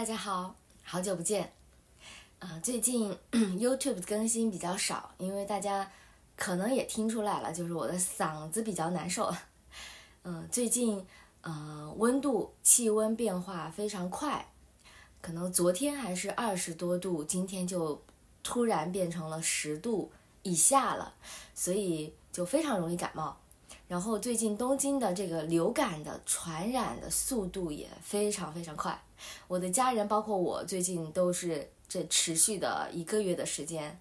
大家好，好久不见。啊、最近 YouTube 更新比较少，因为大家可能也听出来了，就是我的嗓子比较难受。嗯、最近呃温度气温变化非常快，可能昨天还是二十多度，今天就突然变成了十度以下了，所以就非常容易感冒。然后最近东京的这个流感的传染的速度也非常非常快，我的家人包括我最近都是这持续的一个月的时间，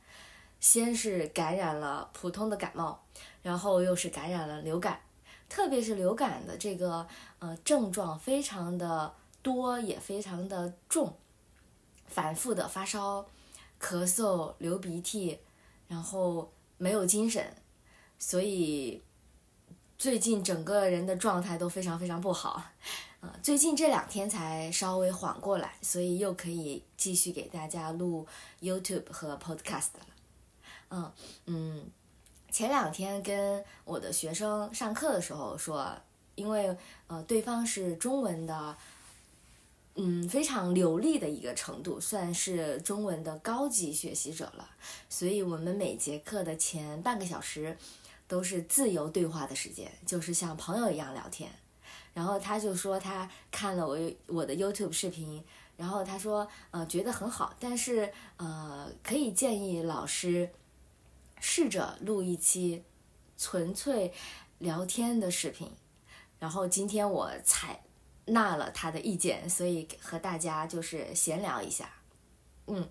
先是感染了普通的感冒，然后又是感染了流感，特别是流感的这个呃症状非常的多，也非常的重，反复的发烧、咳嗽、流鼻涕，然后没有精神，所以。最近整个人的状态都非常非常不好，呃，最近这两天才稍微缓过来，所以又可以继续给大家录 YouTube 和 Podcast 了。嗯嗯，前两天跟我的学生上课的时候说，因为呃对方是中文的，嗯非常流利的一个程度，算是中文的高级学习者了，所以我们每节课的前半个小时。都是自由对话的时间，就是像朋友一样聊天。然后他就说他看了我我的 YouTube 视频，然后他说呃觉得很好，但是呃可以建议老师试着录一期纯粹聊天的视频。然后今天我采纳了他的意见，所以和大家就是闲聊一下。嗯，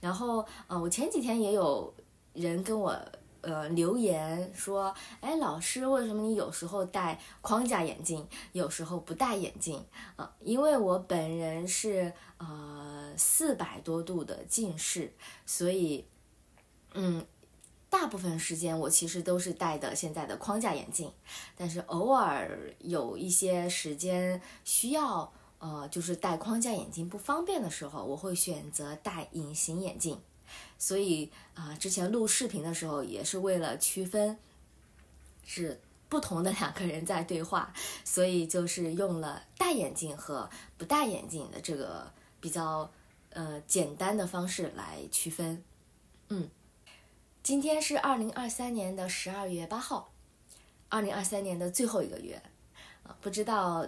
然后呃我前几天也有人跟我。呃，留言说，哎，老师，为什么你有时候戴框架眼镜，有时候不戴眼镜？啊，因为我本人是呃四百多度的近视，所以，嗯，大部分时间我其实都是戴的现在的框架眼镜，但是偶尔有一些时间需要，呃，就是戴框架眼镜不方便的时候，我会选择戴隐形眼镜。所以啊、之前录视频的时候也是为了区分是不同的两个人在对话，所以就是用了戴眼镜和不戴眼镜的这个比较呃简单的方式来区分。嗯，今天是二零二三年的十二月八号，二零二三年的最后一个月啊、不知道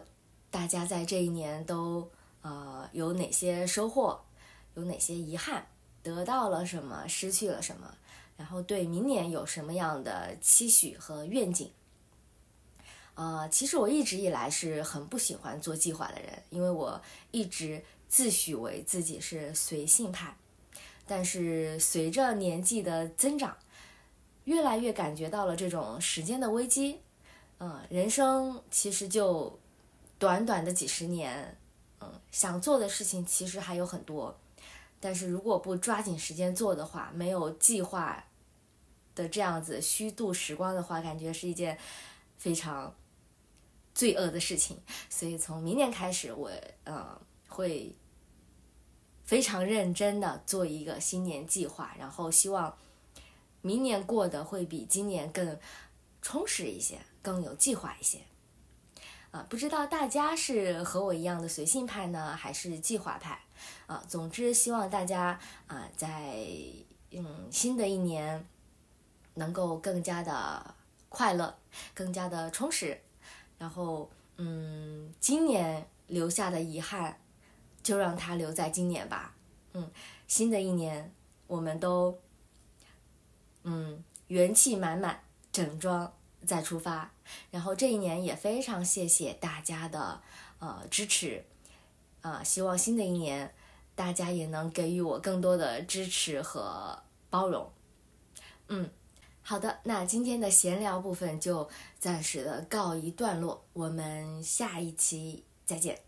大家在这一年都呃有哪些收获，有哪些遗憾。得到了什么，失去了什么，然后对明年有什么样的期许和愿景？呃，其实我一直以来是很不喜欢做计划的人，因为我一直自诩为自己是随性派。但是随着年纪的增长，越来越感觉到了这种时间的危机。嗯、人生其实就短短的几十年，嗯，想做的事情其实还有很多。但是如果不抓紧时间做的话，没有计划的这样子虚度时光的话，感觉是一件非常罪恶的事情。所以从明年开始，我呃会非常认真的做一个新年计划，然后希望明年过得会比今年更充实一些，更有计划一些。啊，不知道大家是和我一样的随性派呢，还是计划派？啊，总之希望大家啊，在嗯新的一年能够更加的快乐，更加的充实。然后嗯，今年留下的遗憾，就让它留在今年吧。嗯，新的一年我们都嗯元气满满，整装再出发。然后这一年也非常谢谢大家的呃支持，呃，希望新的一年大家也能给予我更多的支持和包容。嗯，好的，那今天的闲聊部分就暂时的告一段落，我们下一期再见。